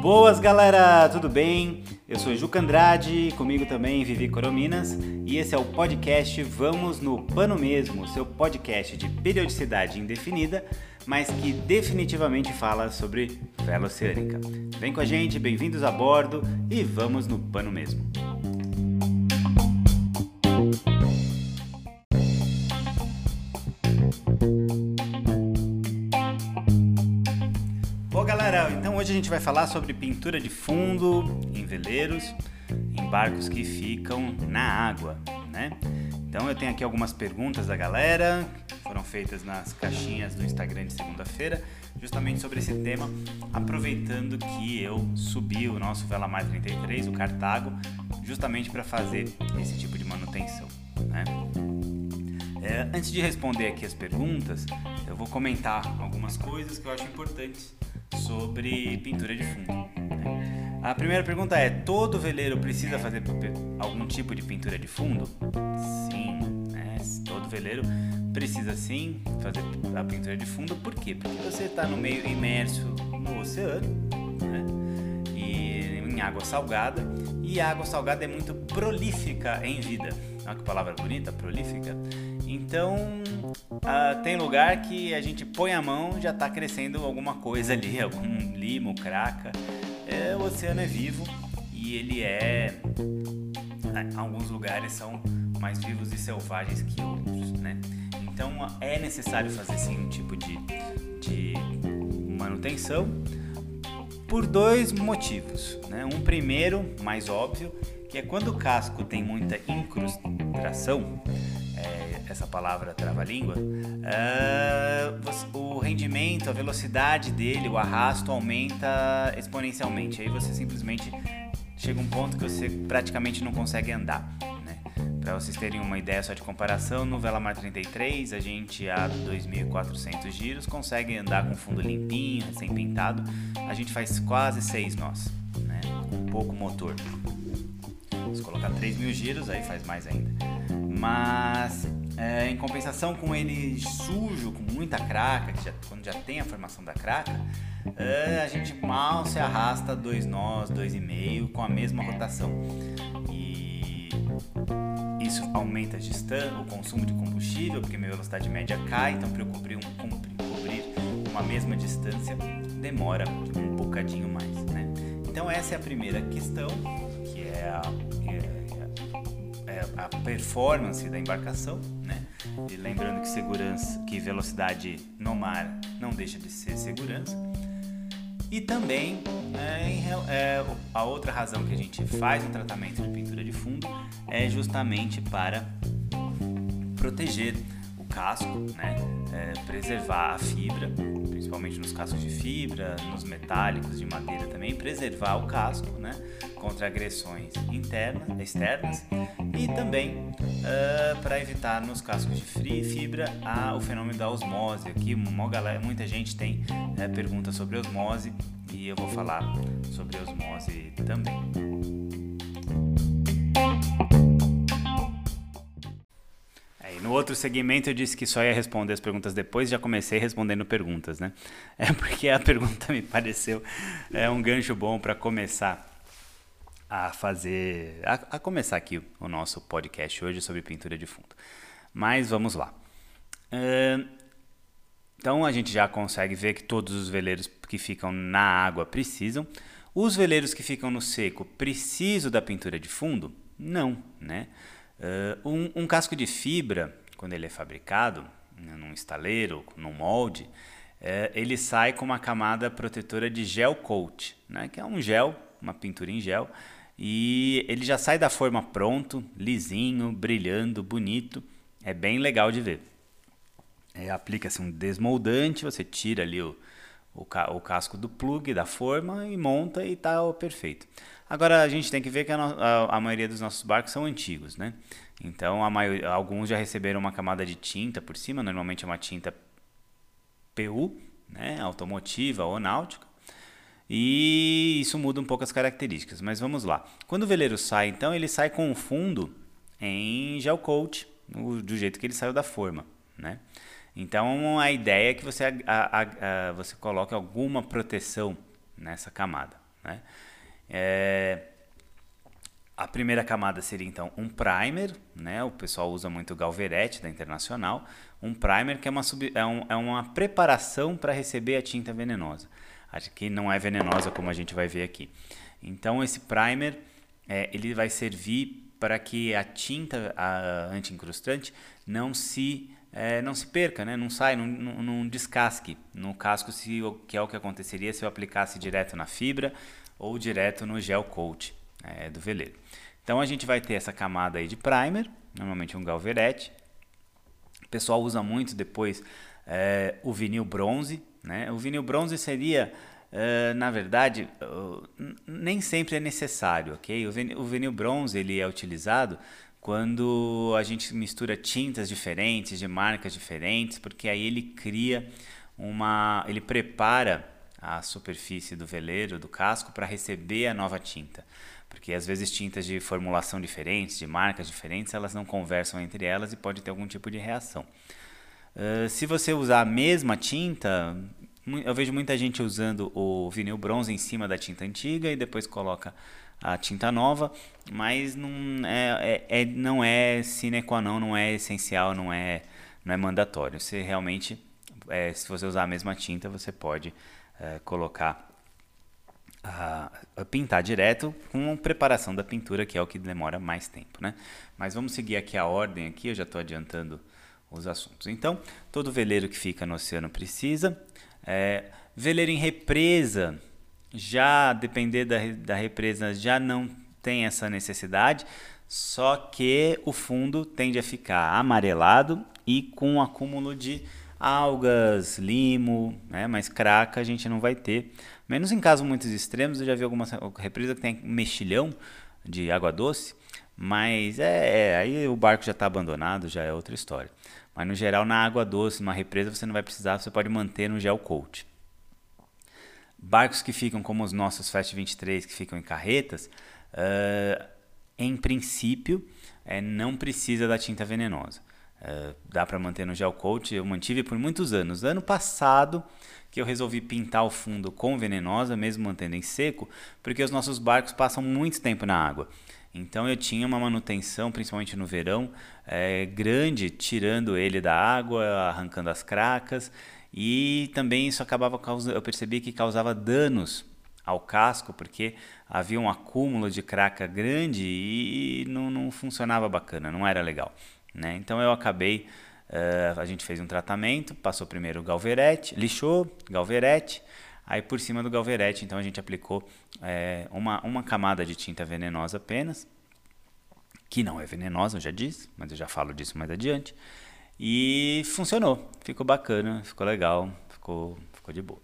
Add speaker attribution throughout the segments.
Speaker 1: Boas galera, tudo bem? Eu sou Juca Andrade, comigo também Vivi Corominas e esse é o podcast Vamos no Pano Mesmo, seu podcast de periodicidade indefinida, mas que definitivamente fala sobre vela oceânica. Vem com a gente, bem-vindos a bordo e vamos no pano mesmo. Gente vai falar sobre pintura de fundo em veleiros, em barcos que ficam na água, né? Então eu tenho aqui algumas perguntas da galera, que foram feitas nas caixinhas do Instagram de segunda-feira, justamente sobre esse tema, aproveitando que eu subi o nosso Vela Mais 33, o Cartago, justamente para fazer esse tipo de manutenção, né? É, antes de responder aqui as perguntas, eu vou comentar algumas coisas que eu acho importantes sobre pintura de fundo. Né? A primeira pergunta é: todo veleiro precisa fazer algum tipo de pintura de fundo? Sim, né? todo veleiro precisa sim fazer a pintura de fundo. Por quê? Porque você está no meio imerso no oceano né? e em água salgada e a água salgada é muito prolífica em vida. Olha que palavra bonita, prolífica. Então, uh, tem lugar que a gente põe a mão já está crescendo alguma coisa ali, algum limo, craca. É, o oceano é vivo e ele é. Alguns lugares são mais vivos e selvagens que outros, né? Então é necessário fazer sim um tipo de, de manutenção por dois motivos. Né? Um primeiro, mais óbvio, que é quando o casco tem muita incrustação, essa palavra trava-língua, uh, o rendimento, a velocidade dele, o arrasto aumenta exponencialmente. Aí você simplesmente chega um ponto que você praticamente não consegue andar. Né? Para vocês terem uma ideia só de comparação, no Velamar 33 a gente a 2.400 giros consegue andar com fundo limpinho, sem pintado. A gente faz quase 6 nós, né? com pouco motor. Se colocar 3 mil giros, aí faz mais ainda. Mas é, em compensação com ele sujo, com muita craca, já, quando já tem a formação da craca, é, a gente mal se arrasta dois nós, dois e meio, com a mesma rotação. E isso aumenta o consumo de combustível, porque minha velocidade média cai, então para eu cobrir, um, cobrir uma mesma distância demora um bocadinho mais. Né? Então essa é a primeira questão, que é a, é, é a performance da embarcação, né? E lembrando que segurança, que velocidade no mar não deixa de ser segurança. E também é, é, a outra razão que a gente faz um tratamento de pintura de fundo é justamente para proteger o casco, né? É, preservar a fibra, principalmente nos cascos de fibra, nos metálicos de madeira também, preservar o casco, né? Contra agressões internas, externas e também uh, para evitar nos cascos de fibra a, o fenômeno da osmose. Aqui galera, muita gente tem uh, perguntas sobre osmose e eu vou falar sobre osmose também. No outro segmento eu disse que só ia responder as perguntas depois, já comecei respondendo perguntas, né? É porque a pergunta me pareceu é um gancho bom para começar a fazer, a, a, começar aqui o nosso podcast hoje sobre pintura de fundo. Mas vamos lá. Então a gente já consegue ver que todos os veleiros que ficam na água precisam. Os veleiros que ficam no seco precisam da pintura de fundo? Não, né? Uh, um, um, casco de fibra, quando ele é fabricado, né, num estaleiro, num molde, uh, ele sai com uma camada protetora de gel coat, né, que é um gel, uma pintura em gel, e ele já sai da forma pronto, lisinho, brilhando, bonito, é bem legal de ver. É, Aplica-se um desmoldante, você tira ali o, o, ca o, casco do plug da forma e monta e está perfeito. Agora a gente tem que ver que a, a, a, maioria dos nossos barcos são antigos, né? Então alguns já receberam uma camada de tinta por cima, normalmente é uma tinta PU, né, automotiva ou náutica. E isso muda um pouco as características, mas vamos lá. Quando o veleiro sai, então, ele sai com o fundo em gel coat, do jeito que ele saiu da forma. né? Então a ideia é que você, a, a, a, você coloque alguma proteção nessa camada. Né? É, a primeira camada seria então um primer, né? o pessoal usa muito o Galverete da Internacional. Um primer que é uma, sub, é, um, é uma preparação para receber a tinta venenosa. Que não é venenosa como a gente vai ver aqui. Então esse primer é, ele vai servir para que a tinta anti-incrustante não se é, não se perca, né? não sai, não, não, não, descasque no casco, se, que é o que aconteceria se eu aplicasse direto na fibra ou direto no gel coat é, do veleiro. Então a gente vai ter essa camada aí de primer, normalmente um galverete. O pessoal usa muito depois é, o vinil bronze. Né? O vinil bronze seria, é, na verdade, nem sempre é necessário, ok? O vinil, o vinil bronze ele é utilizado quando a gente mistura tintas diferentes, de marcas diferentes, porque aí ele cria uma. ele prepara a superfície do veleiro, do casco, para receber a nova tinta. Porque às vezes tintas de formulação diferentes, de marcas diferentes, elas não conversam entre elas e pode ter algum tipo de reação. Uh, se você usar a mesma tinta, eu vejo muita gente usando o vinil bronze em cima da tinta antiga e depois coloca a tinta nova, mas não é, é, é, não é sine qua non, não é essencial, não é, não é mandatório. Você realmente, é, se você usar a mesma tinta, você pode é, colocar, a, a pintar direto com preparação da pintura, que é o que demora mais tempo. Né? Mas vamos seguir aqui a ordem, aqui, eu já estou adiantando os assuntos. Então, todo veleiro que fica no oceano precisa. É, veleiro em represa, já depender da, da represa já não tem essa necessidade, só que o fundo tende a ficar amarelado e com um acúmulo de algas, limo, né? mas craca a gente não vai ter. Menos em casos muito extremos, eu já vi algumas represas que tem mexilhão de água doce, mas é, é aí o barco já está abandonado, já é outra história. Mas no geral, na água doce, numa represa, você não vai precisar, você pode manter no gel coat. Barcos que ficam como os nossos Fast 23, que ficam em carretas, uh, em princípio, é, não precisa da tinta venenosa. Uh, dá para manter no gel coat. Eu mantive por muitos anos. Ano passado que eu resolvi pintar o fundo com venenosa, mesmo mantendo em seco, porque os nossos barcos passam muito tempo na água. Então eu tinha uma manutenção, principalmente no verão, é, grande, tirando ele da água, arrancando as cracas. E também isso acabava causando, eu percebi que causava danos ao casco, porque havia um acúmulo de craca grande e não, não funcionava bacana, não era legal. Né? Então eu acabei, uh, a gente fez um tratamento, passou primeiro o galverete, lixou, galverete, aí por cima do galverete, então a gente aplicou é, uma, uma camada de tinta venenosa apenas, que não é venenosa, eu já disse, mas eu já falo disso mais adiante. E funcionou, ficou bacana, ficou legal, ficou, ficou de boa.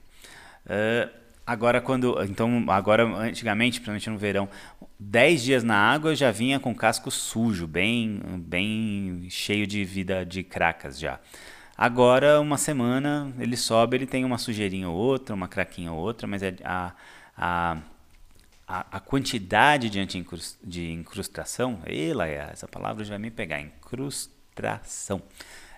Speaker 1: Uh, agora quando, então agora antigamente, principalmente no verão, 10 dias na água eu já vinha com casco sujo, bem, bem cheio de vida de cracas já. Agora uma semana ele sobe, ele tem uma sujeirinha ou outra, uma craquinha ou outra, mas é a, a a, a, quantidade de, de incrustação, ela é, essa palavra já vai me pegar, incrustação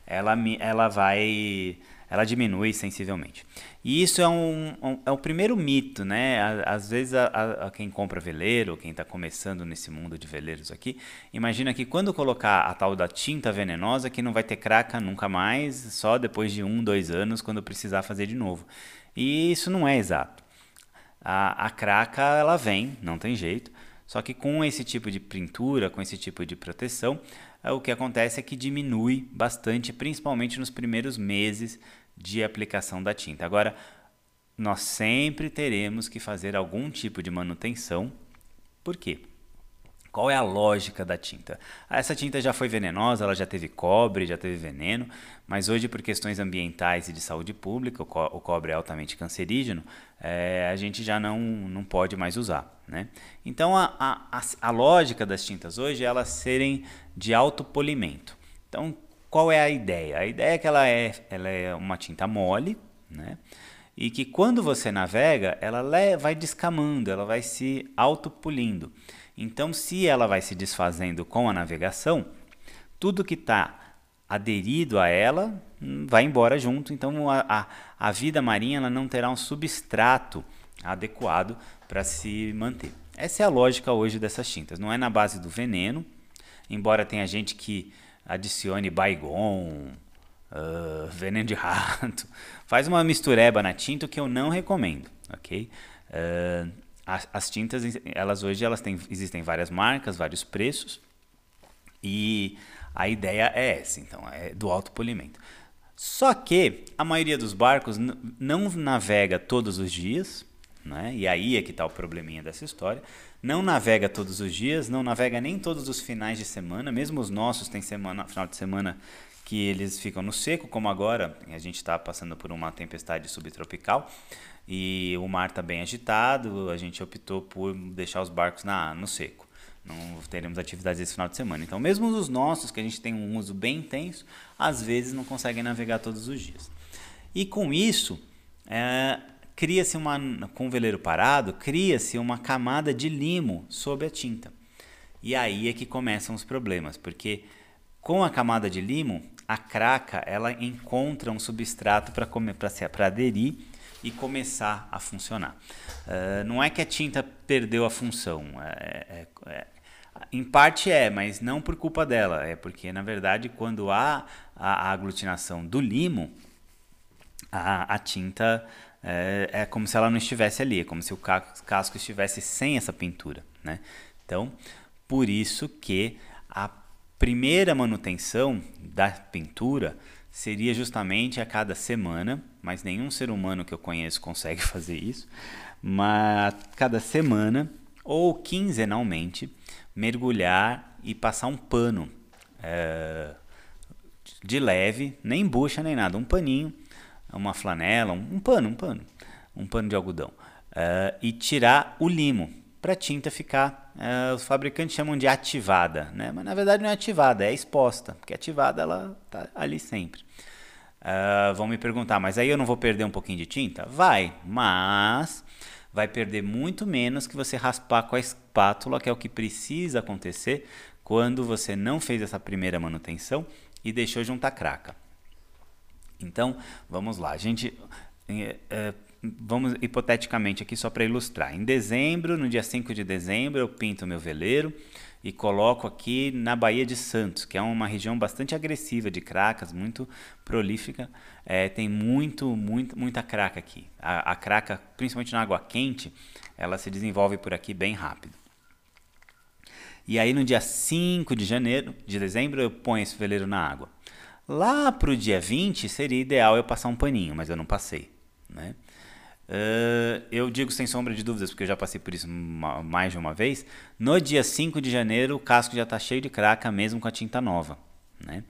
Speaker 1: ela, ela vai ela diminui sensivelmente. E isso é um, um, é o primeiro mito, né? Às vezes a, a, a quem compra veleiro, quem está começando nesse mundo de veleiros aqui, imagina que quando colocar a tal da tinta venenosa, que não vai ter craca nunca mais, só depois de um, dois anos, quando precisar fazer de novo. E isso não é exato. A, a craca ela vem, não tem jeito. Só que com esse tipo de pintura, com esse tipo de proteção, o que acontece é que diminui bastante, principalmente nos primeiros meses de aplicação da tinta. Agora, nós sempre teremos que fazer algum tipo de manutenção. Por quê? Qual é a lógica da tinta? Ah, essa tinta já foi venenosa, ela já teve cobre, já teve veneno, mas hoje, por questões ambientais e de saúde pública, o, co o cobre é altamente cancerígeno, é, a gente já não, não pode mais usar. Né? Então, a, a, a lógica das tintas hoje é elas serem de alto polimento. Então, qual é a ideia? A ideia é que ela é, ela é uma tinta mole, né? e que quando você navega, ela vai descamando, ela vai se autopolindo. Então, se ela vai se desfazendo com a navegação, tudo que está aderido a ela, hum, vai embora junto. Então a, a, a vida marinha ela não terá um substrato adequado para se manter. Essa é a lógica hoje dessas tintas. Não é na base do veneno, embora tenha gente que adicione Baygon, uh, veneno de rato, faz uma mistureba na tinta que eu não recomendo, ok? Uh, as, as, tintas, elas hoje elas têm, existem várias marcas, vários preços e a ideia é essa, então, é do autopolimento. Só que a maioria dos barcos não navega todos os dias, né? E aí é que está o probleminha dessa história. Não navega todos os dias, não navega nem todos os finais de semana, mesmo os nossos tem semana, final de semana que eles ficam no seco, como agora a gente está passando por uma tempestade subtropical e o mar está bem agitado, a gente optou por deixar os barcos na, no seco. Não teremos atividades esse final de semana. Então, mesmo os nossos, que a gente tem um uso bem intenso, às vezes não conseguem navegar todos os dias. E com isso, é, cria-se uma com o veleiro parado, cria-se uma camada de limo sobre a tinta. E aí é que começam os problemas, porque com a camada de limo, a craca ela encontra um substrato para aderir e começar a funcionar. Uh, não é que a tinta perdeu a função, é, é, é, em parte é, mas não por culpa dela, é porque na verdade quando há a, a aglutinação do limo, a, a tinta é, é, como se ela não estivesse ali, é como se o casco estivesse sem essa pintura. Né? Então, por isso que a primeira manutenção da pintura seria justamente a cada semana, mas nenhum ser humano que eu conheço consegue fazer isso, mas cada semana ou quinzenalmente mergulhar e passar um pano é, de leve, nem bucha nem nada, um paninho uma flanela, um, pano, um pano, um pano de algodão, uh, e tirar o limo para a tinta ficar, uh, os fabricantes chamam de ativada, né? mas na verdade não é ativada, é exposta, porque ativada ela está ali sempre. Uh, vão me perguntar, mas aí eu não vou perder um pouquinho de tinta? Vai, mas vai perder muito menos que você raspar com a espátula, que é o que precisa acontecer quando você não fez essa primeira manutenção e deixou juntar craca. Então, vamos lá. A gente. É, é, vamos hipoteticamente aqui só para ilustrar. Em dezembro, no dia 5 de dezembro, eu pinto meu veleiro e coloco aqui na Baía de Santos, que é uma região bastante agressiva de cracas, muito prolífica. É, tem muito, muito, muita craca aqui. A, a craca, principalmente na água quente, ela se desenvolve por aqui bem rápido. E aí no dia 5 de janeiro, de dezembro, eu ponho esse veleiro na água. Lá para o dia 20 seria ideal eu passar um paninho, mas eu não passei. Né? Uh, eu digo sem sombra de dúvidas, porque eu já passei por isso mais de uma vez. No dia 5 de janeiro, o casco já está cheio de craca, mesmo com a tinta nova. Né?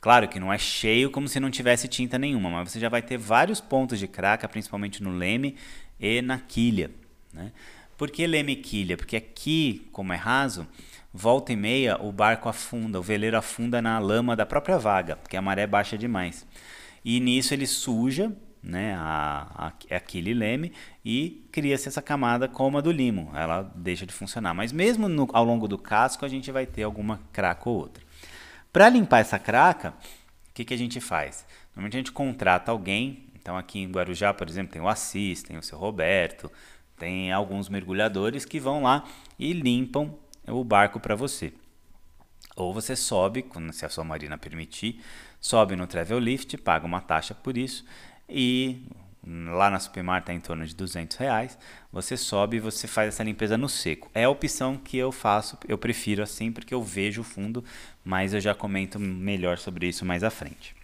Speaker 1: Claro que não é cheio como se não tivesse tinta nenhuma, mas você já vai ter vários pontos de craca, principalmente no leme e na quilha. Né? Por que leme e quilha? Porque aqui, como é raso, volta e meia o barco afunda, o veleiro afunda na lama da própria vaga, porque a maré baixa demais. E nisso ele suja né, a, a, aquele leme e cria-se essa camada como a do limo, ela deixa de funcionar. Mas mesmo no, ao longo do casco a gente vai ter alguma craca ou outra. Para limpar essa craca, o que, que a gente faz? Normalmente a gente contrata alguém, então aqui em Guarujá, por exemplo, tem o Assis, tem o seu Roberto, tem alguns mergulhadores que vão lá e limpam o barco para você. Ou você sobe, se a sua marina permitir, sobe no Travel Lift, paga uma taxa por isso e lá na Supermar está em torno de 200 reais. Você sobe e você faz essa limpeza no seco. É a opção que eu faço, eu prefiro assim porque eu vejo o fundo, mas eu já comento melhor sobre isso mais à frente.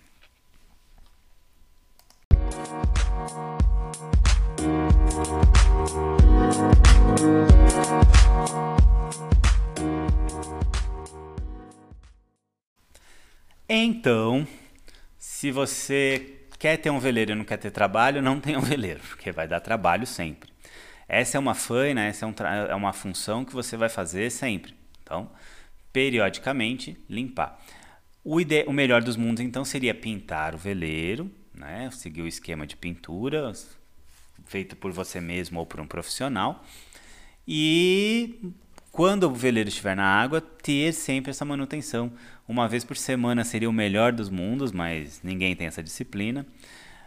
Speaker 1: Então, se você quer ter um veleiro e não quer ter trabalho, não tenha um veleiro, porque vai dar trabalho sempre. Essa é uma faina, essa é, um é uma função que você vai fazer sempre. Então, periodicamente, limpar. O, o melhor dos mundos, então, seria pintar o veleiro, né? seguir o esquema de pintura, feito por você mesmo ou por um profissional, e quando o veleiro estiver na água, ter sempre essa manutenção. Uma vez por semana seria o melhor dos mundos, mas ninguém tem essa disciplina.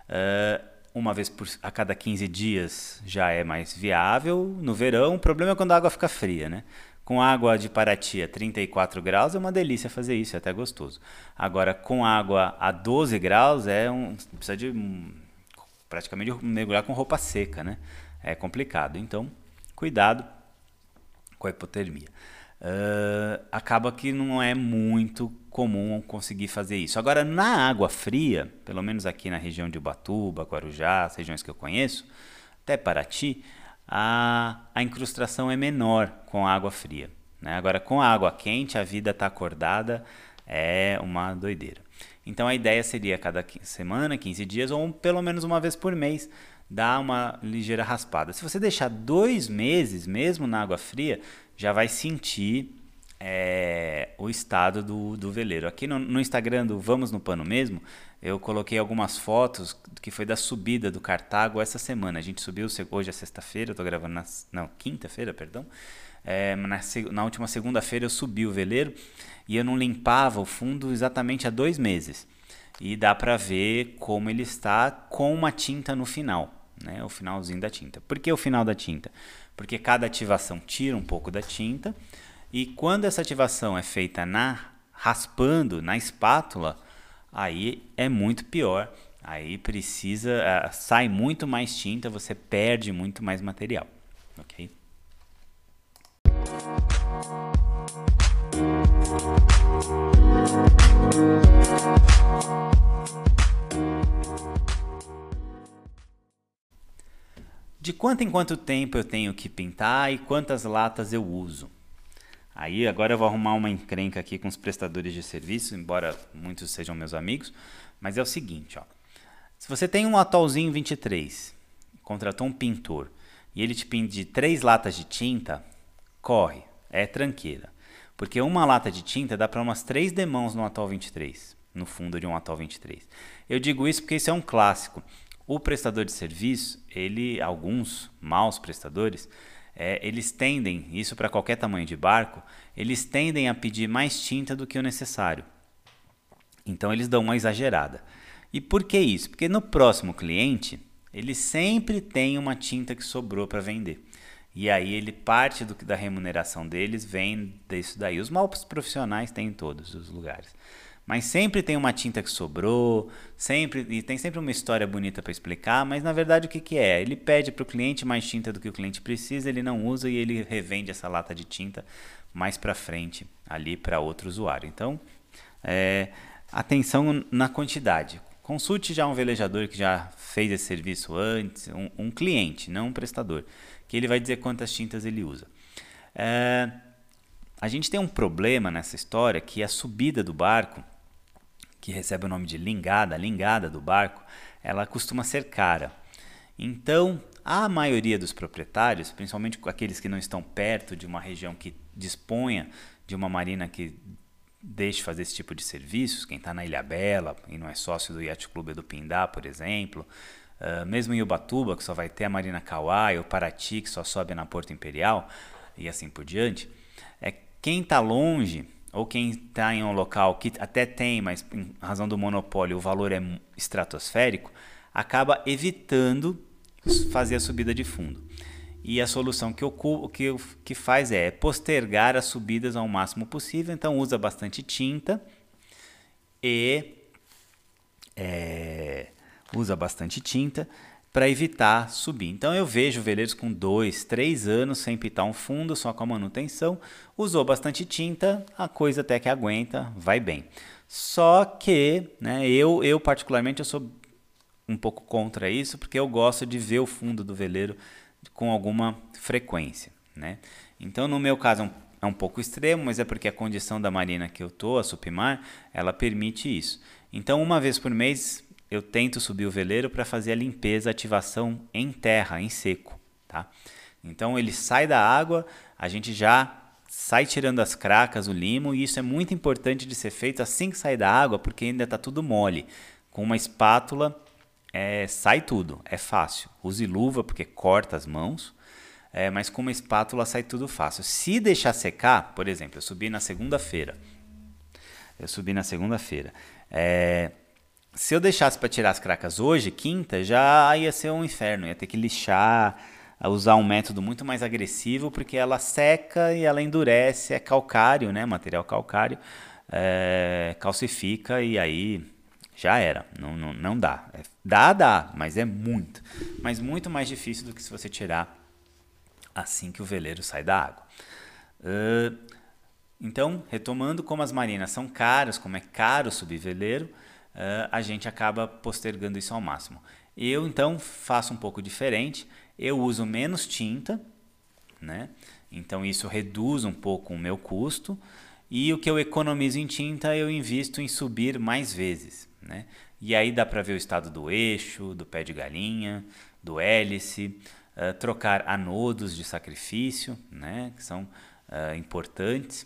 Speaker 1: Uh, uma vez por, a cada 15 dias já é mais viável. No verão, o problema é quando a água fica fria, né? Com água de Paraty a 34 graus é uma delícia fazer isso, é até gostoso. Agora, com água a 12 graus, é um, precisa de praticamente mergulhar com roupa seca, né? É complicado. Então, cuidado com a hipotermia. Uh, acaba que não é muito comum conseguir fazer isso. Agora, na água fria, pelo menos aqui na região de Ubatuba, Guarujá, as regiões que eu conheço, até Paraty, a, a incrustação é menor com a água fria. Né? Agora, com a água quente, a vida está acordada, é uma doideira. Então, a ideia seria cada semana, 15 dias, ou pelo menos uma vez por mês, dar uma ligeira raspada. Se você deixar dois meses, mesmo na água fria, já vai sentir é, o estado do, do veleiro. Aqui no, no Instagram do Vamos no Pano mesmo, eu coloquei algumas fotos que foi da subida do Cartago essa semana. A gente subiu hoje é sexta-feira, eu estou gravando na não, quinta-feira, perdão. É, na, na última segunda-feira eu subi o veleiro e eu não limpava o fundo exatamente há dois meses. E dá para ver como ele está com uma tinta no final, né? O finalzinho da tinta. Por que o final da tinta? Porque cada ativação tira um pouco da tinta e quando essa ativação é feita na raspando na espátula, aí é muito pior. Aí precisa, sai muito mais tinta, você perde muito mais material, ok? De quanto em quanto tempo eu tenho que pintar e quantas latas eu uso? Aí agora eu vou arrumar uma encrenca aqui com os prestadores de serviço, embora muitos sejam meus amigos, mas é o seguinte, ó. Se você tem um atolzinho 23, contratou um pintor e ele te pede três latas de tinta, corre, é tranqueira. Porque uma lata de tinta dá para umas três demãos no Atol 23, no fundo de um Atol 23. Eu digo isso porque isso é um clássico. O prestador de serviço, ele, alguns maus prestadores, é, eles tendem, isso para qualquer tamanho de barco, eles tendem a pedir mais tinta do que o necessário. Então eles dão uma exagerada. E por que isso? Porque no próximo cliente, ele sempre tem uma tinta que sobrou para vender. E aí ele parte do, da remuneração deles vem disso daí. Os maus profissionais têm em todos os lugares. Mas sempre tem uma tinta que sobrou, sempre e tem sempre uma história bonita para explicar, mas na verdade o que, que é? Ele pede para o cliente mais tinta do que o cliente precisa, ele não usa e ele revende essa lata de tinta mais para frente ali para outro usuário. Então, é, atenção na quantidade. Consulte já um velejador que já fez esse serviço antes, um, um cliente, não um prestador que ele vai dizer quantas tintas ele usa. É, a gente tem um problema nessa história que a subida do barco, que recebe o nome de lingada, lingada do barco, ela costuma ser cara. Então, a maioria dos proprietários, principalmente aqueles que não estão perto de uma região que disponha de uma marina que deixe fazer esse tipo de serviços, quem está na Ilha Bela e não é sócio do Yacht Clube do Pindá, por exemplo, Uh, mesmo em Ubatuba, que só vai ter a Marina Kauai, ou Paraty, que só sobe na Porto Imperial, e assim por diante, é quem está longe, ou quem está em um local que até tem, mas em razão do monopólio o valor é estratosférico, acaba evitando fazer a subida de fundo. E a solução que, eu, que, que faz é postergar as subidas ao máximo possível, então usa bastante tinta e é, usa bastante tinta para evitar subir. Então eu vejo veleiros com dois, três anos sem pintar um fundo, só com a manutenção, usou bastante tinta, a coisa até que aguenta, vai bem. Só que, né, eu, eu particularmente eu sou um pouco contra isso, porque eu gosto de ver o fundo do veleiro com alguma frequência, né? Então no meu caso é um, é um pouco extremo, mas é porque a condição da marina que eu tô, a Supimar, ela permite isso. Então uma vez por mês eu tento subir o veleiro para fazer a limpeza, a ativação em terra, em seco, tá? Então ele sai da água, a gente já sai tirando as cracas, o limo, e isso é muito importante de ser feito assim que sai da água, porque ainda está tudo mole. Com uma espátula é, sai tudo, é fácil. Use luva porque corta as mãos. é, mas com uma espátula sai tudo fácil. Se deixar secar, por exemplo, eu subi na segunda-feira. Eu subi na segunda-feira. É, se eu deixasse para tirar as cracas hoje, quinta, já ia ser um inferno. Ia ter que lixar, usar um método muito mais agressivo, porque ela seca e ela endurece, é calcário, né? Material calcário, é, calcifica e aí já era. Não, não, não dá. É, dá, dá, mas é muito. Mas muito mais difícil do que se você tirar assim que o veleiro sai da água. Uh, então, retomando, como as marinas são caras, como é caro subir veleiro, uh, a gente acaba postergando isso ao máximo. Eu, então, faço um pouco diferente. Eu uso menos tinta, né? Então, isso reduz um pouco o meu custo. E o que eu economizo em tinta, eu invisto em subir mais vezes, né? E aí dá para ver o estado do eixo, do pé de galinha, do hélice, uh, trocar anodos de sacrifício, né? Que são uh, importantes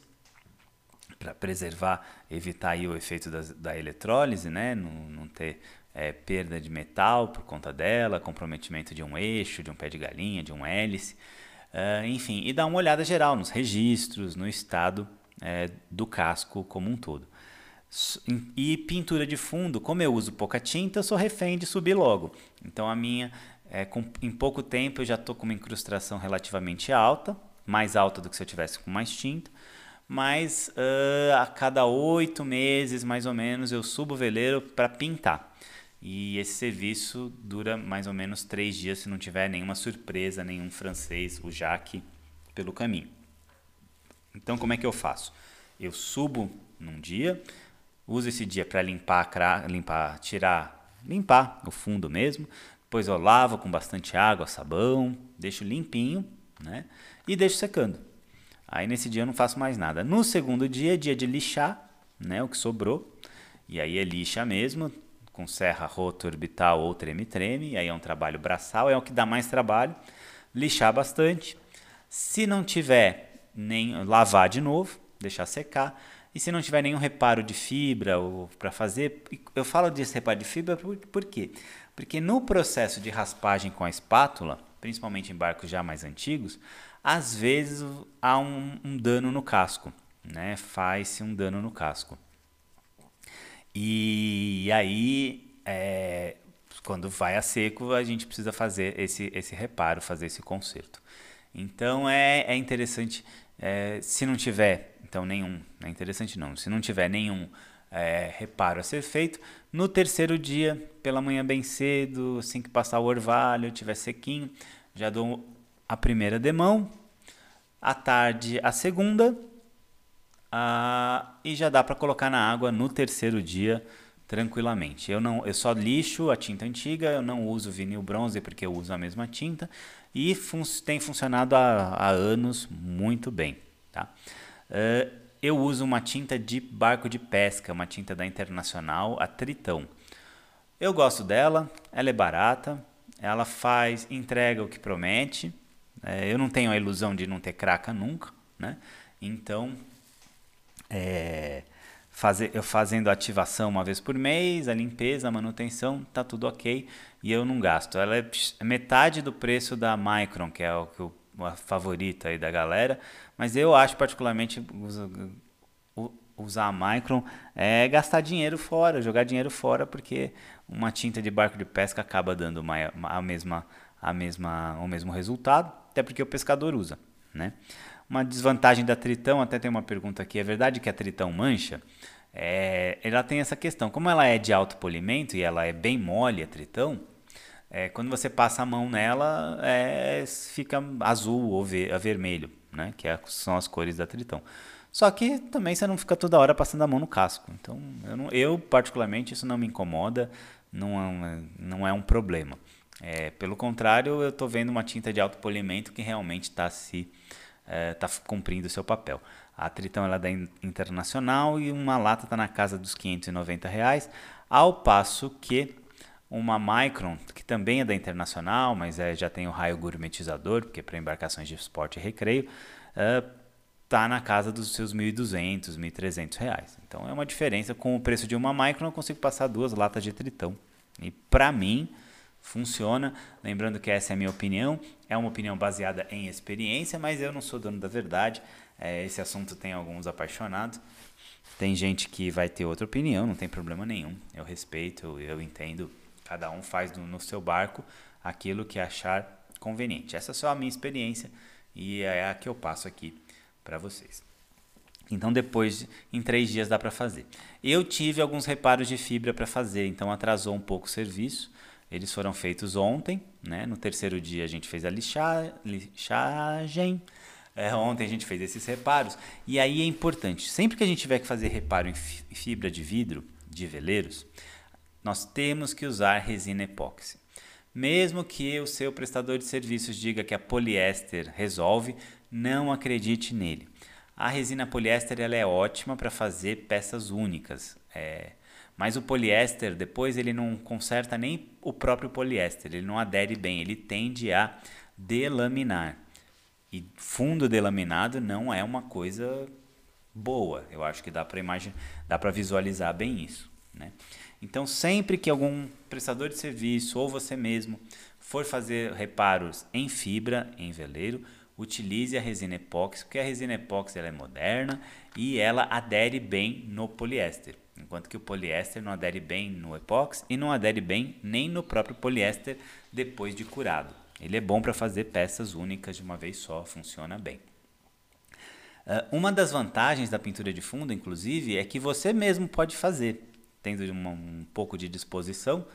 Speaker 1: para preservar, evitar aí o efeito da, da eletrólise, né? Não, não ter é, perda de metal por conta dela, comprometimento de um eixo, de um pé de galinha, de um hélice, uh, enfim, e dar uma olhada geral nos registros, no estado é, do casco como um todo. E pintura de fundo, como eu uso pouca tinta, eu sou refém de subir logo. Então a minha, é, com, em pouco tempo eu já estou com uma incrustação relativamente alta, mais alta do que se eu tivesse com mais tinta mas uh, a cada oito meses, mais ou menos, eu subo o veleiro para pintar. E esse serviço dura mais ou menos três dias se não tiver nenhuma surpresa, nenhum francês, o Jaque, pelo caminho. Então, como é que eu faço? Eu subo num dia, uso esse dia para limpar, limpar, tirar, limpar o fundo mesmo. Depois eu lavo com bastante água, sabão, deixo limpinho, né? E deixo secando. Aí nesse dia eu não faço mais nada. No segundo dia dia de lixar, né, o que sobrou. E aí é lixa mesmo, com serra rota orbital ou treme-treme. Aí é um trabalho braçal, é o que dá mais trabalho. Lixar bastante. Se não tiver nem lavar de novo, deixar secar. E se não tiver nenhum reparo de fibra para fazer, eu falo desse reparo de fibra por, por quê? Porque no processo de raspagem com a espátula, principalmente em barcos já mais antigos, às vezes há um, um dano no casco, né? Faz-se um dano no casco. E aí, é, quando vai a seco, a gente precisa fazer esse, esse reparo, fazer esse conserto. Então é, é interessante, é, se não tiver, então nenhum, é interessante não, se não tiver nenhum é, reparo a ser feito, no terceiro dia, pela manhã bem cedo, assim que passar o orvalho, tiver sequinho, já dou a primeira demão, à tarde a segunda, e já dá para colocar na água no terceiro dia tranquilamente. Eu não, eu só lixo a tinta antiga, eu não uso vinil bronze porque eu uso a mesma tinta e fun tem funcionado há, há, anos muito bem. Tá? Uh, eu uso uma tinta de barco de pesca, uma tinta da Internacional, a Tritão. Eu gosto dela, ela é barata, ela faz, entrega o que promete. É, eu não tenho a ilusão de não ter craca nunca, né? Então, é, fazer, eu fazendo a ativação uma vez por mês, a limpeza, a manutenção, tá tudo ok e eu não gasto. Ela é metade do preço da Micron, que é o que a favorita aí da galera, mas eu acho particularmente usar a Micron é gastar dinheiro fora, jogar dinheiro fora, porque uma tinta de barco de pesca acaba dando a mesma, a mesma, o mesmo resultado, até porque o pescador usa. Né? Uma desvantagem da Tritão, até tem uma pergunta aqui, é verdade que a Tritão mancha? É, ela tem essa questão, como ela é de alto polimento e ela é bem mole, a Tritão, é, quando você passa a mão nela, é, fica azul ou ver, vermelho, né? que é, são as cores da Tritão. Só que também você não fica toda hora passando a mão no casco. Então, eu, não, eu particularmente, isso não me incomoda não é não é um problema. É, pelo contrário, eu estou vendo uma tinta de alto polimento que realmente está se é, tá cumprindo o seu papel. A Tritão ela é da Internacional e uma lata está na casa dos 590 reais, ao passo que uma Micron, que também é da Internacional, mas é, já tem o raio gourmetizador, porque é para embarcações de esporte e recreio, está é, na casa dos seus 1.200, 1.300 reais. Então é uma diferença. Com o preço de uma Micron, eu consigo passar duas latas de Tritão. E para mim, funciona. Lembrando que essa é a minha opinião, é uma opinião baseada em experiência, mas eu não sou dono da verdade. É, esse assunto tem alguns apaixonados. Tem gente que vai ter outra opinião, não tem problema nenhum. Eu respeito, eu entendo. Cada um faz no seu barco aquilo que achar conveniente. Essa é só a minha experiência e é a que eu passo aqui para vocês. Então depois, em três dias dá para fazer. Eu tive alguns reparos de fibra para fazer, então atrasou um pouco o serviço. Eles foram feitos ontem, né? No terceiro dia a gente fez a lixa, lixagem. É, ontem a gente fez esses reparos. E aí é importante, sempre que a gente tiver que fazer reparo em fibra de vidro, de veleiros, nós temos que usar resina epóxi. Mesmo que o seu prestador de serviços diga que a poliéster resolve, não acredite nele. A resina poliéster ela é ótima para fazer peças únicas, é, mas o poliéster depois ele não conserta nem o próprio poliéster, ele não adere bem, ele tende a delaminar. E fundo delaminado não é uma coisa boa. Eu acho que dá para imaginar, dá para visualizar bem isso, né? Então, sempre que algum prestador de serviço ou você mesmo for fazer reparos em fibra, em veleiro, utilize a resina epóxi, porque a resina epóxi ela é moderna e ela adere bem no poliéster, enquanto que o poliéster não adere bem no epóxi e não adere bem nem no próprio poliéster depois de curado. Ele é bom para fazer peças únicas de uma vez só, funciona bem. Uh, uma das vantagens da pintura de fundo, inclusive, é que você mesmo pode fazer, tendo um pouco de disposição.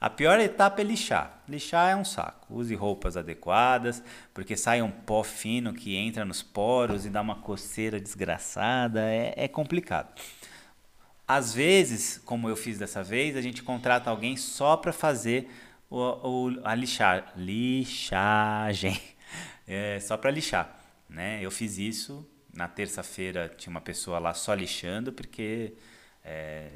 Speaker 1: A pior etapa é lixar. Lixar é um saco. Use roupas adequadas, porque sai um pó fino que entra nos poros e dá uma coceira desgraçada. É, é complicado. Às vezes, como eu fiz dessa vez, a gente contrata alguém só para fazer o, o, a lixar, lixagem, é, só para lixar. Né? Eu fiz isso. Na terça-feira tinha uma pessoa lá só lixando, porque é,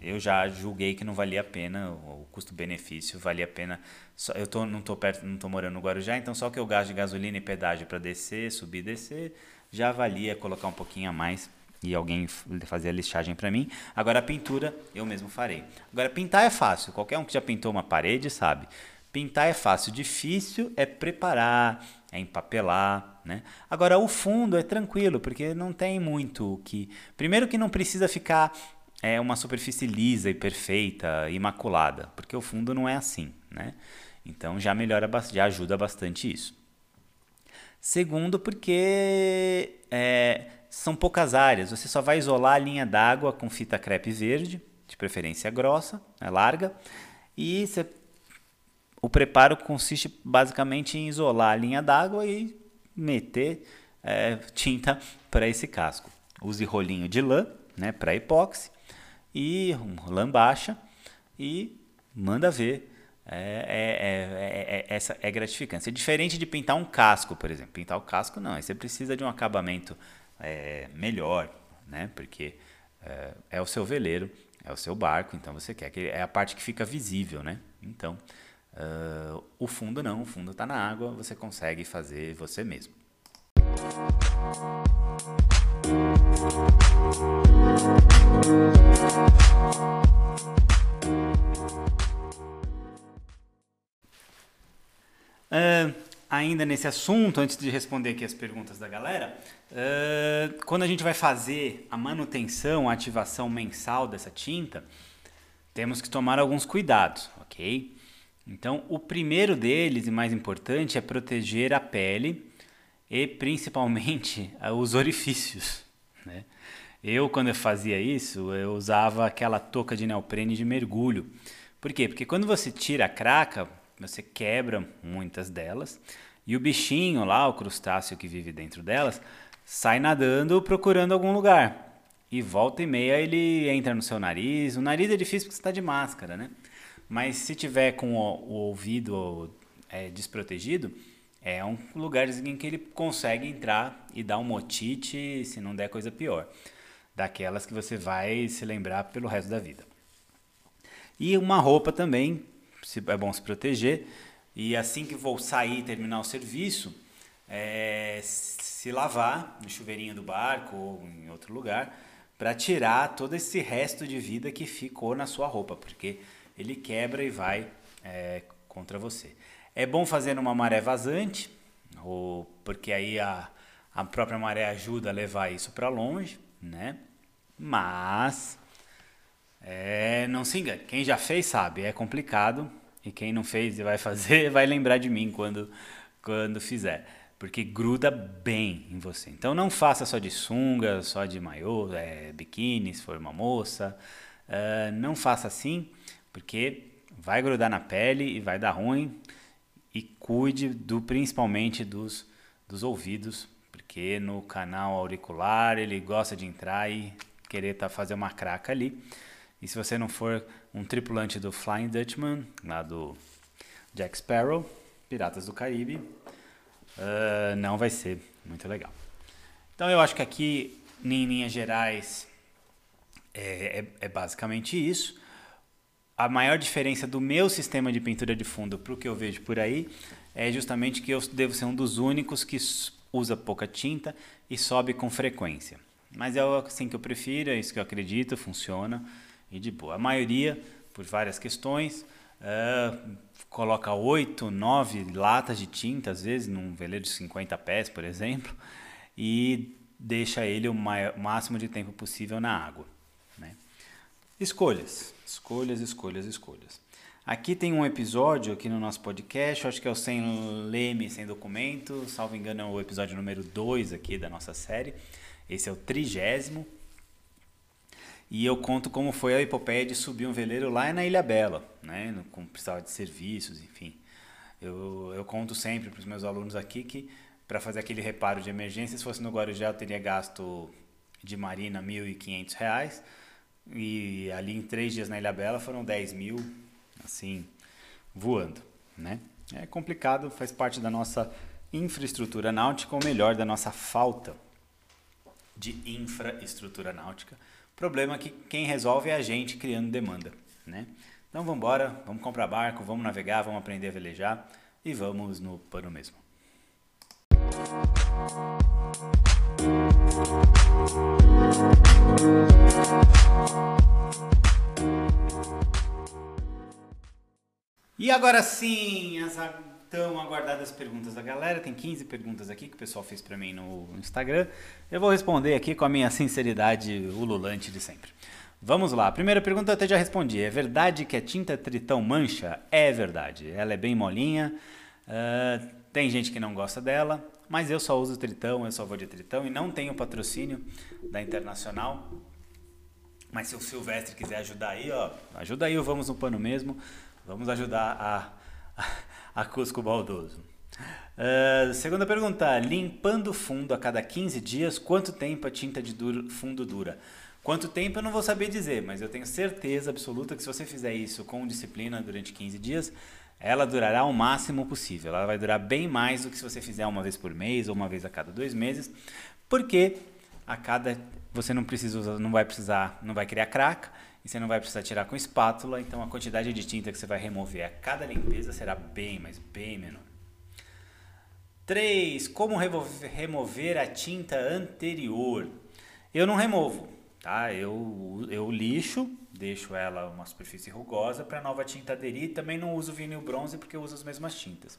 Speaker 1: eu já julguei que não valia a pena, o custo-benefício valia a pena. Só, eu tô, não estou perto, não tô morando no Guarujá, então só que eu gasto de gasolina e pedágio para descer, subir e descer, já valia colocar um pouquinho a mais e alguém fazer a listagem para mim. Agora a pintura eu mesmo farei. Agora pintar é fácil, qualquer um que já pintou uma parede sabe. Pintar é fácil, difícil é preparar, é empapelar, né? Agora o fundo é tranquilo, porque não tem muito que. Primeiro que não precisa ficar é uma superfície lisa e perfeita, imaculada, porque o fundo não é assim, né? Então já melhora, já ajuda bastante isso. Segundo, porque é, são poucas áreas. Você só vai isolar a linha d'água com fita crepe verde, de preferência grossa, é larga, e você, o preparo consiste basicamente em isolar a linha d'água e meter é, tinta para esse casco. Use rolinho de lã né, para epóxi e um lã baixa e manda ver. É, é, é, essa é gratificante. É diferente de pintar um casco, por exemplo. Pintar o casco, não. Aí você precisa de um acabamento é, melhor, né? Porque é, é, o seu veleiro, é o seu barco, então você quer que é a parte que fica visível, né? Então, uh, o fundo não, o fundo está na água, você consegue fazer você mesmo. Uh, ainda nesse assunto, antes de responder aqui as perguntas da galera, uh, quando a gente vai fazer a manutenção, a ativação mensal dessa tinta, temos que tomar alguns cuidados, ok? Então, o primeiro deles e mais importante é proteger a pele e principalmente os orifícios, né? Eu, quando eu fazia isso, eu usava aquela touca de neoprene de mergulho. Por quê? Porque quando você tira a craca, você quebra muitas delas e o bichinho lá, o crustáceo que vive dentro delas, sai nadando procurando algum lugar. E volta e meia ele entra no seu nariz. O nariz é difícil porque você está de máscara, né? Mas se tiver com o, o ouvido é, desprotegido, é um lugar em que ele consegue entrar e dar um motite, se não der coisa pior. Daquelas que você vai se lembrar pelo resto da vida. E uma roupa também é bom se proteger. E assim que vou sair e terminar o serviço, é, se lavar no chuveirinho do barco ou em outro lugar para tirar todo esse resto de vida que ficou na sua roupa, porque ele quebra e vai é, contra você. É bom fazer numa maré vazante, ou porque aí a, a própria maré ajuda a levar isso para longe, né? Mas é, não se engane, quem já fez sabe, é complicado e quem não fez e vai fazer vai lembrar de mim quando quando fizer, porque gruda bem em você. Então não faça só de sunga, só de maiô, é, biquíni, se for uma moça, uh, não faça assim, porque vai grudar na pele e vai dar ruim. E cuide do principalmente dos, dos ouvidos, porque no canal auricular ele gosta de entrar e querer tá, fazer uma craca ali. E se você não for um tripulante do Flying Dutchman, lá do Jack Sparrow, Piratas do Caribe, uh, não vai ser muito legal. Então eu acho que aqui, em linhas gerais, é, é, é basicamente isso a maior diferença do meu sistema de pintura de fundo para o que eu vejo por aí é justamente que eu devo ser um dos únicos que usa pouca tinta e sobe com frequência. Mas é assim que eu prefiro, é isso que eu acredito, funciona e de boa. A maioria, por várias questões, uh, coloca 8, 9 latas de tinta, às vezes, num veleiro de 50 pés, por exemplo, e deixa ele o máximo de tempo possível na água. Né? Escolhas. Escolhas, escolhas, escolhas. Aqui tem um episódio aqui no nosso podcast, acho que é o Sem Leme, Sem Documento, salvo engano é o episódio número 2 aqui da nossa série. Esse é o trigésimo. E eu conto como foi a epopeia de subir um veleiro lá na Ilha Bela, né? Com precisava de serviços, enfim. Eu, eu conto sempre para os meus alunos aqui que para fazer aquele reparo de emergência, se fosse no Guarujá, eu teria gasto de marina R$ 1.500 e ali em três dias na Ilha Bela foram 10 mil, assim, voando, né? É complicado, faz parte da nossa infraestrutura náutica, ou melhor, da nossa falta de infraestrutura náutica. Problema é que quem resolve é a gente criando demanda, né? Então vamos embora, vamos comprar barco, vamos navegar, vamos aprender a velejar e vamos no pano mesmo. E agora sim, as tão aguardadas perguntas da galera. Tem 15 perguntas aqui que o pessoal fez para mim no Instagram. Eu vou responder aqui com a minha sinceridade ululante de sempre. Vamos lá. Primeira pergunta eu até já respondi. É verdade que a tinta Tritão mancha? É verdade. Ela é bem molinha. Uh, tem gente que não gosta dela, mas eu só uso Tritão, eu só vou de Tritão e não tenho patrocínio da Internacional. Mas se o Silvestre quiser ajudar aí, ó, ajuda aí o Vamos no Pano mesmo. Vamos ajudar a, a Cusco Baldoso. Uh, segunda pergunta: limpando fundo a cada 15 dias, quanto tempo a tinta de duro, fundo dura? Quanto tempo eu não vou saber dizer, mas eu tenho certeza absoluta que se você fizer isso com disciplina durante 15 dias, ela durará o máximo possível. Ela vai durar bem mais do que se você fizer uma vez por mês ou uma vez a cada dois meses, porque a cada você não precisa não vai precisar, não vai criar craca e você não vai precisar tirar com espátula, então a quantidade de tinta que você vai remover a cada limpeza será bem, mas bem menor. 3. Como remover a tinta anterior? Eu não removo, tá? Eu, eu lixo deixo ela uma superfície rugosa para a nova tinta aderir. Também não uso vinil bronze porque eu uso as mesmas tintas.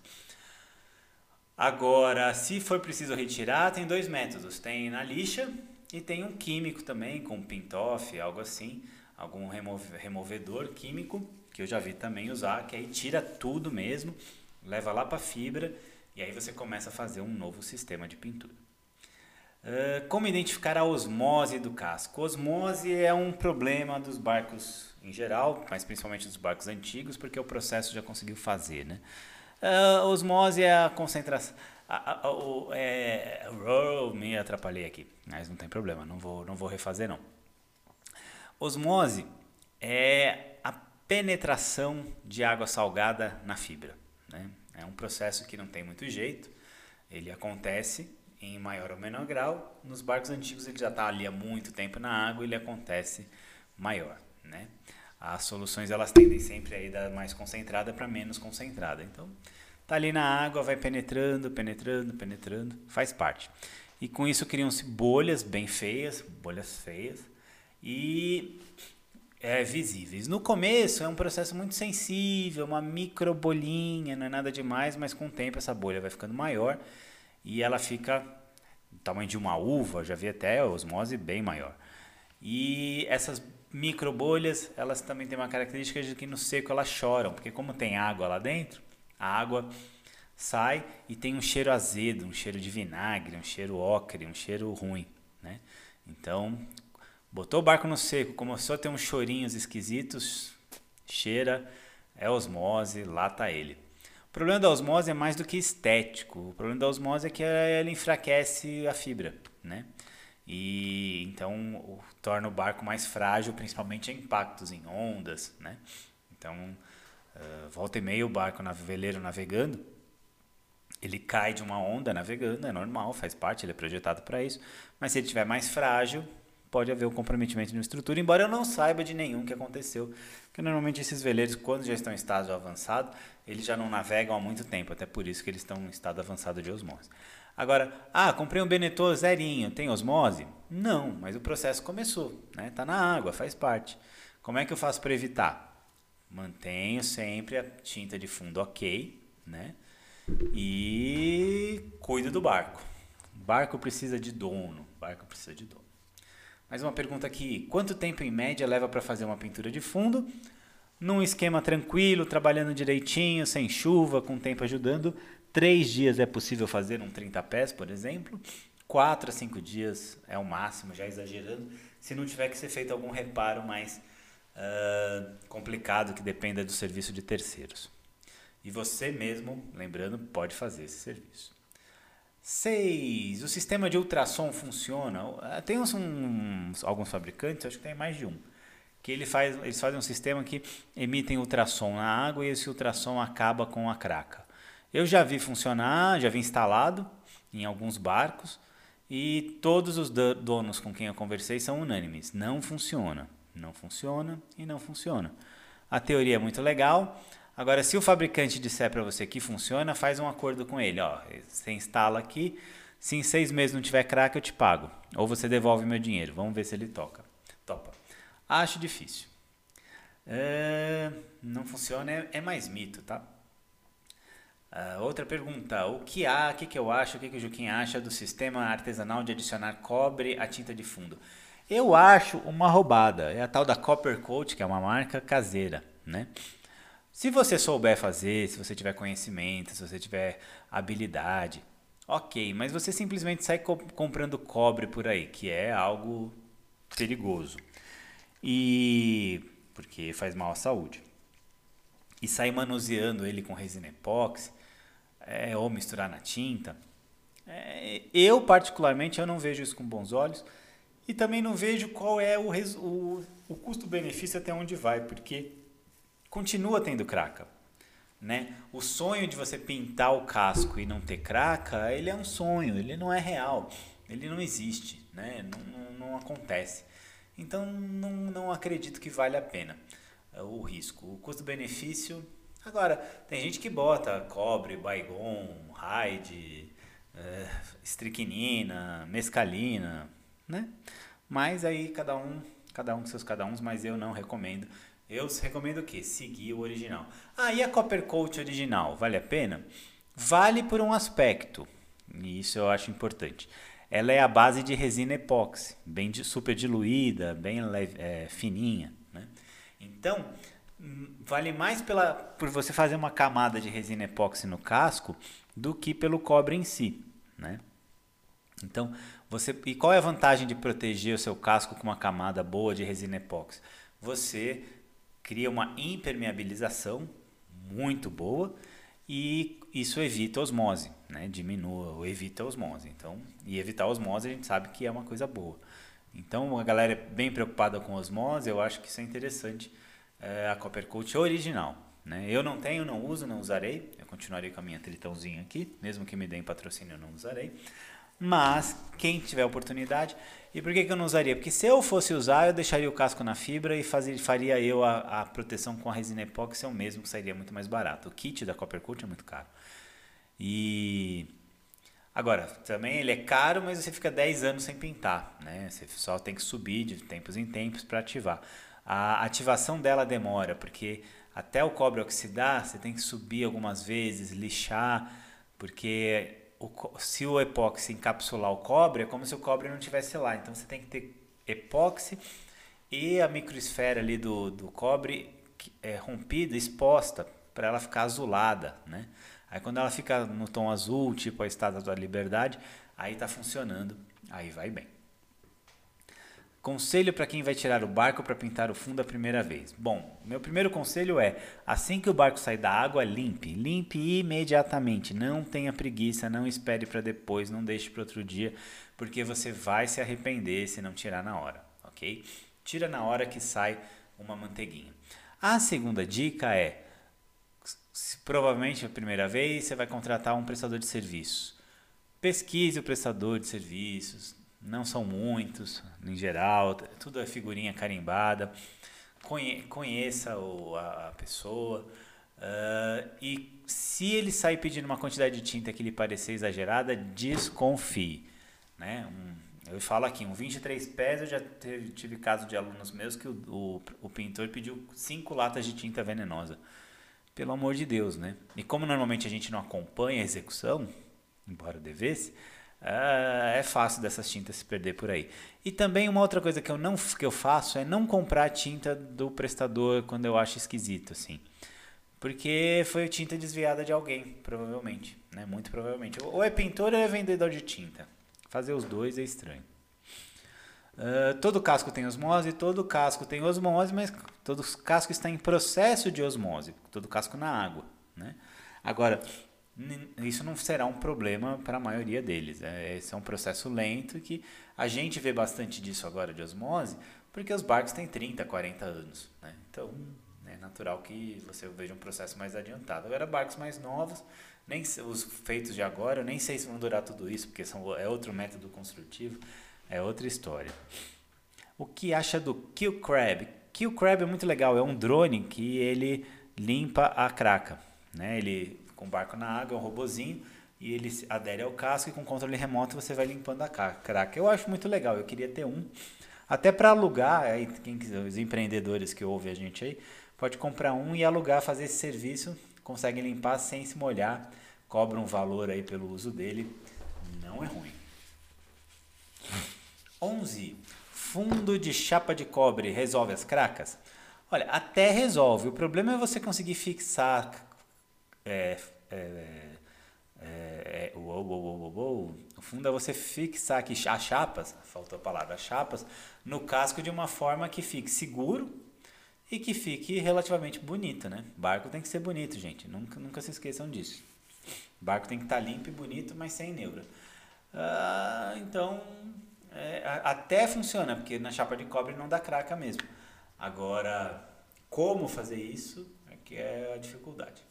Speaker 1: Agora, se for preciso retirar, tem dois métodos. Tem na lixa e tem um químico também, com pintoff, algo assim. Algum removedor químico, que eu já vi também usar, que aí tira tudo mesmo, leva lá para fibra e aí você começa a fazer um novo sistema de pintura. Ah, como identificar a osmose do casco? Osmose é um problema dos barcos em geral, mas principalmente dos barcos antigos, porque o processo já conseguiu fazer. Né? Uh, osmose é a concentração. A, é, me atrapalhei aqui, mas não tem problema, não vou, não vou refazer não. Osmose é a penetração de água salgada na fibra. Né? É um processo que não tem muito jeito, ele acontece em maior ou menor grau. Nos barcos antigos ele já está ali há muito tempo na água ele acontece maior, né? As soluções elas tendem sempre a ir da mais concentrada para menos concentrada. Então, tá ali na água, vai penetrando, penetrando, penetrando, faz parte. E com isso criam-se bolhas bem feias, bolhas feias. E é, visíveis. No começo é um processo muito sensível, uma micro bolinha, não é nada demais, mas com o tempo essa bolha vai ficando maior e ela fica do tamanho de uma uva, já vi até osmose bem maior. E essas micro bolhas, elas também têm uma característica de que no seco elas choram, porque como tem água lá dentro, a água sai e tem um cheiro azedo, um cheiro de vinagre, um cheiro ocre, um cheiro ruim, né? Então, Botou o barco no seco, começou a ter uns chorinhos esquisitos, cheira, é osmose, lá tá ele. O problema da osmose é mais do que estético. O problema da osmose é que ela enfraquece a fibra, né? E então torna o barco mais frágil, principalmente em impactos, em ondas, né? Então, uh, volta e meia o barco na veleiro navegando, ele cai de uma onda navegando, é normal, faz parte, ele é projetado para isso. Mas se ele estiver mais frágil, pode haver um comprometimento na estrutura, embora eu não saiba de nenhum que aconteceu. Porque normalmente esses veleiros, quando já estão em estágio avançado, eles já não navegam há muito tempo, até por isso que eles estão em estado avançado de osmose. Agora, ah, comprei um Benetton zerinho, tem osmose? Não, mas o processo começou, né? Tá na água, faz parte. Como é que eu faço para evitar? Mantenho sempre a tinta de fundo ok, né? E cuido do barco. O barco precisa de dono, barco precisa de dono. Mais uma pergunta aqui: quanto tempo em média leva para fazer uma pintura de fundo? Num esquema tranquilo, trabalhando direitinho, sem chuva, com tempo ajudando, três dias é possível fazer um 30 pés, por exemplo. Quatro a cinco dias é o máximo, já exagerando, se não tiver que ser feito algum reparo mais uh, complicado que dependa do serviço de terceiros. E você mesmo, lembrando, pode fazer esse serviço. 6. O sistema de ultrassom funciona. Ah, tem uns, uns, alguns fabricantes, acho que tem mais de um, que ele faz, eles fazem um sistema que emitem ultrassom na água e esse ultrassom acaba com a craca. Eu já vi funcionar, já vi instalado em alguns barcos e todos os donos com quem eu conversei são unânimes. Não funciona, não funciona e não funciona. A teoria é muito legal, Agora, se o fabricante disser para você que funciona, faz um acordo com ele. Ó, você instala aqui, se em seis meses não tiver crack, eu te pago. Ou você devolve meu dinheiro. Vamos ver se ele toca. Topa. Acho difícil. É, não funciona, é, é, mais mito, tá? Uh, outra pergunta. O que há, o que, que eu acho, o que, que o Juquim acha do sistema artesanal de adicionar cobre à tinta de fundo? Eu acho uma roubada. É a tal da Copper Coat, que é uma marca caseira, né? Se você souber fazer, se você tiver conhecimento, se você tiver habilidade, ok, mas você simplesmente sai co comprando cobre por aí, que é algo perigoso. E porque faz mal à saúde. E sair manuseando ele com resina epóxi, é, ou misturar na tinta. É, eu, particularmente, eu não vejo isso com bons olhos. E também não vejo qual é o, o, o custo-benefício até onde vai, porque continua tendo craca. Né? O sonho de você pintar o casco e não ter craca, ele é um sonho, ele não é real, ele não existe, né? não, não, não acontece. Então não, não acredito que vale a pena uh, o risco. O custo-benefício. Agora, tem gente que bota cobre, baigon, raid, uh, estricnina, mescalina, né? Mas aí cada um, cada um com seus cada uns, mas eu não recomendo. Eu recomendo o quê? Seguir o original. Ah, e a Copper Coat original, vale a pena? Vale por um aspecto, e isso eu acho importante. Ela é a base de resina epóxi, bem super diluída, bem leve, é, fininha. Né? Então, hum, vale mais pela, por você fazer uma camada de resina epóxi no casco do que pelo cobre em si. Né? Então, você, e qual é a vantagem de proteger o seu casco com uma camada boa de resina epóxi? Você cria uma impermeabilização muito boa e isso evita osmose, né? diminua ou evita osmose. Então, e evitar osmose a gente sabe que é uma coisa boa. Então, a galera é bem preocupada com osmose, eu acho que isso é interessante. É, a Copper Coat original. Né? Eu não tenho, não uso, não usarei. Eu continuarei com a minha tritãozinha aqui, mesmo que me deem patrocínio, eu não usarei. Mas quem tiver oportunidade, e por que, que eu não usaria? Porque se eu fosse usar, eu deixaria o casco na fibra e fazia, faria eu a, a proteção com a resina epóxi eu mesmo, que sairia muito mais barato. O kit da Copper Coat é muito caro. E agora, também ele é caro, mas você fica 10 anos sem pintar, né? Você só tem que subir de tempos em tempos para ativar. a ativação dela demora, porque até o cobre oxidar, você tem que subir algumas vezes, lixar, porque o, se o epóxi encapsular o cobre, é como se o cobre não tivesse lá. Então você tem que ter epóxi e a microesfera ali do, do cobre é, rompida, exposta, para ela ficar azulada, né? Aí quando ela fica no tom azul, tipo a estátua da liberdade, aí está funcionando, aí vai bem. Conselho para quem vai tirar o barco para pintar o fundo a primeira vez. Bom, meu primeiro conselho é: assim que o barco sair da água, limpe. Limpe imediatamente. Não tenha preguiça, não espere para depois, não deixe para outro dia, porque você vai se arrepender se não tirar na hora, ok? Tira na hora que sai uma manteiguinha. A segunda dica é: se provavelmente a primeira vez você vai contratar um prestador de serviço. Pesquise o prestador de serviços, não são muitos, em geral, tudo é figurinha carimbada. Conheça o, a, a pessoa. Uh, e se ele sair pedindo uma quantidade de tinta que lhe parecer exagerada, desconfie. Né? Um, eu falo aqui, um 23 pés, eu já teve, tive caso de alunos meus que o, o, o pintor pediu cinco latas de tinta venenosa. Pelo amor de Deus, né? E como normalmente a gente não acompanha a execução, embora devesse, é, é fácil dessas tintas se perder por aí. E também uma outra coisa que eu não que eu faço é não comprar tinta do prestador quando eu acho esquisito assim. Porque foi tinta desviada de alguém, provavelmente, né? Muito provavelmente. Ou é pintor ou é vendedor de tinta. Fazer os dois é estranho. Uh, todo casco tem osmose, todo casco tem osmose, mas todo casco está em processo de osmose, todo casco na água. Né? Agora, isso não será um problema para a maioria deles. É, esse é um processo lento que a gente vê bastante disso agora de osmose, porque os barcos têm 30, 40 anos. Né? Então é natural que você veja um processo mais adiantado. Agora, barcos mais novos, nem os feitos de agora, eu nem sei se vão durar tudo isso, porque são, é outro método construtivo, é outra história. O que acha do Kill Crab? Kill Crab é muito legal, é um drone que ele limpa a craca. Né? Ele com barco na água, é um robozinho, e ele adere ao casco e com controle remoto você vai limpando a craca. Eu acho muito legal, eu queria ter um. Até para alugar, aí quem quiser, os empreendedores que ouvem a gente aí, pode comprar um e alugar, fazer esse serviço, consegue limpar sem se molhar, cobra um valor aí pelo uso dele, não é ruim. 11. Fundo de chapa de cobre resolve as cracas? Olha, até resolve. O problema é você conseguir fixar é, é, é, é uou, uou, uou, o fundo é você fixar aqui as chapas, faltou a palavra, as chapas, no casco de uma forma que fique seguro e que fique relativamente bonito, né? Barco tem que ser bonito, gente, nunca, nunca se esqueçam disso. Barco tem que estar tá limpo e bonito, mas sem neura. Ah, então, é, até funciona, porque na chapa de cobre não dá craca mesmo. Agora, como fazer isso é que é a dificuldade.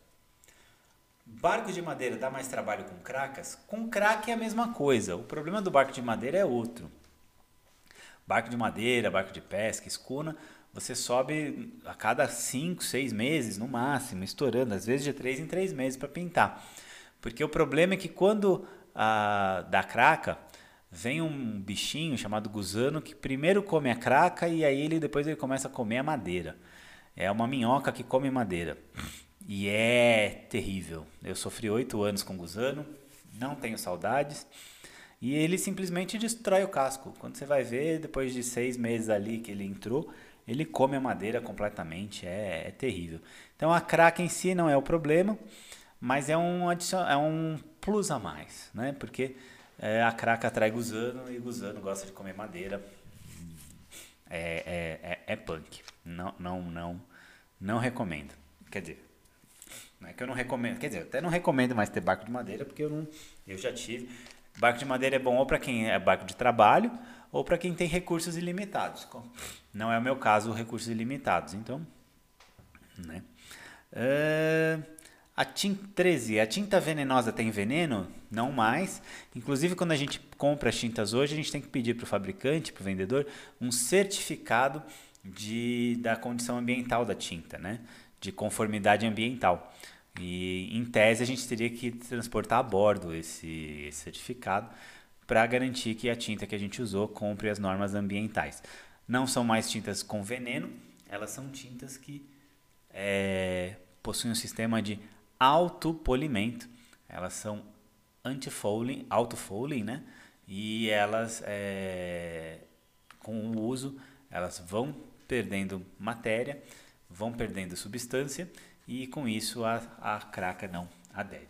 Speaker 1: Barco de madeira dá mais trabalho com cracas? Com craque é a mesma coisa. O problema do barco de madeira é outro. Barco de madeira, barco de pesca, escuna, você sobe a cada 5, 6 meses no máximo, estourando, às vezes de 3 em 3 meses para pintar. Porque o problema é que quando a, dá craca, vem um bichinho chamado gusano que primeiro come a craca e aí ele depois ele começa a comer a madeira. É uma minhoca que come madeira. E é terrível. Eu sofri oito anos com gusano, não tenho saudades. E ele simplesmente destrói o casco. Quando você vai ver, depois de seis meses ali que ele entrou, ele come a madeira completamente. É, é terrível. Então a craca em si não é o problema, mas é um, é um plus a mais, né? Porque é, a craca atrai gusano e gusano gosta de comer madeira. É, é, é, é punk. Não, não, não, não recomendo. Quer dizer, não é que eu não recomendo, quer dizer, até não recomendo mais ter barco de madeira, porque eu não, eu já tive. Barco de madeira é bom ou para quem é barco de trabalho ou para quem tem recursos ilimitados. Não é o meu caso, recursos ilimitados. Então, né? Uh, a tinta 13, a tinta venenosa tem veneno? Não mais. Inclusive, quando a gente compra as tintas hoje, a gente tem que pedir para o fabricante, para o vendedor, um certificado de, da condição ambiental da tinta, né? De conformidade ambiental. E em tese a gente teria que transportar a bordo esse, esse certificado para garantir que a tinta que a gente usou cumpre as normas ambientais. Não são mais tintas com veneno, elas são tintas que é, possuem um sistema de autopolimento. Elas são anti-fouling, auto-fouling, né? E elas, é, com o uso, elas vão perdendo matéria, vão perdendo substância e com isso a, a craca não adere.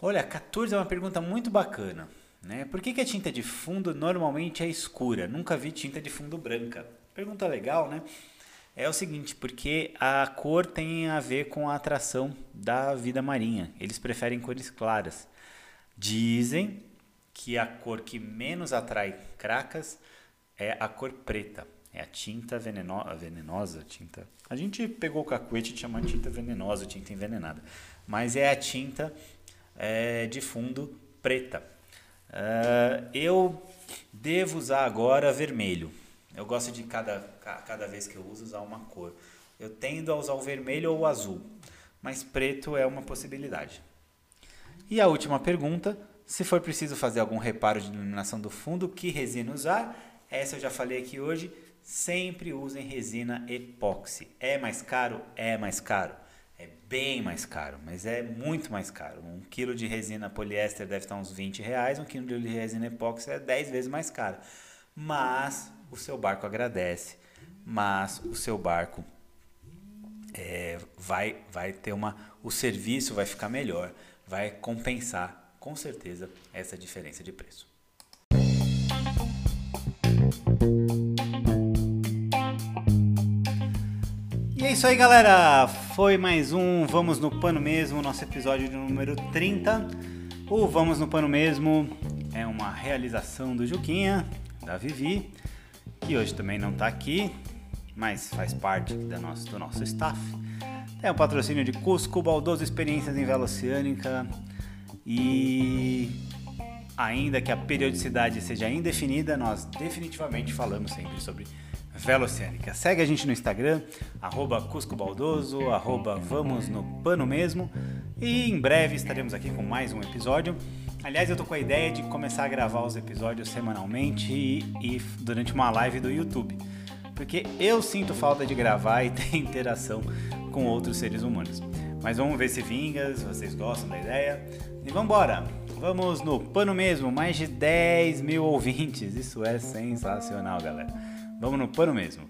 Speaker 1: Olha, 14 é uma pergunta muito bacana. Né? Por que, que a tinta de fundo normalmente é escura? Nunca vi tinta de fundo branca. Pergunta legal, né? É o seguinte, porque a cor tem a ver com a atração da vida marinha. Eles preferem cores claras. Dizem que a cor que menos atrai cracas é a cor preta. É a tinta veneno venenosa, tinta. A gente pegou o cacuete e chama tinta venenosa, tinta envenenada. Mas é a tinta é, de fundo preta. Uh, eu devo usar agora vermelho. Eu gosto de cada, cada vez que eu uso usar uma cor. Eu tendo a usar o vermelho ou o azul, mas preto é uma possibilidade. E a última pergunta, se for preciso fazer algum reparo de iluminação do fundo, que resina usar? Essa eu já falei aqui hoje. Sempre usem resina epóxi. É mais caro? É mais caro. É bem mais caro, mas é muito mais caro. Um quilo de resina poliéster deve estar uns 20 reais, um quilo de resina epóxi é 10 vezes mais caro. Mas o seu barco agradece, mas o seu barco é, vai, vai ter uma. O serviço vai ficar melhor, vai compensar com certeza essa diferença de preço. Isso aí, galera. Foi mais um Vamos no Pano Mesmo, nosso episódio de número 30. O Vamos no Pano Mesmo é uma realização do Juquinha, da Vivi, que hoje também não está aqui, mas faz parte da nosso, do nosso staff. Tem o patrocínio de Cusco, Baldoso Experiências em Vela Oceânica e ainda que a periodicidade seja indefinida, nós definitivamente falamos sempre sobre Vela. Segue a gente no Instagram, arroba Cusco Baldoso, arroba Vamos no Pano Mesmo. E em breve estaremos aqui com mais um episódio. Aliás, eu tô com a ideia de começar a gravar os episódios semanalmente e, e durante uma live do YouTube. Porque eu sinto falta de gravar e ter interação com outros seres humanos. Mas vamos ver se vinga, se vocês gostam da ideia. E vamos embora! Vamos no pano mesmo, mais de 10 mil ouvintes. Isso é sensacional, galera. Vamos no pano mesmo.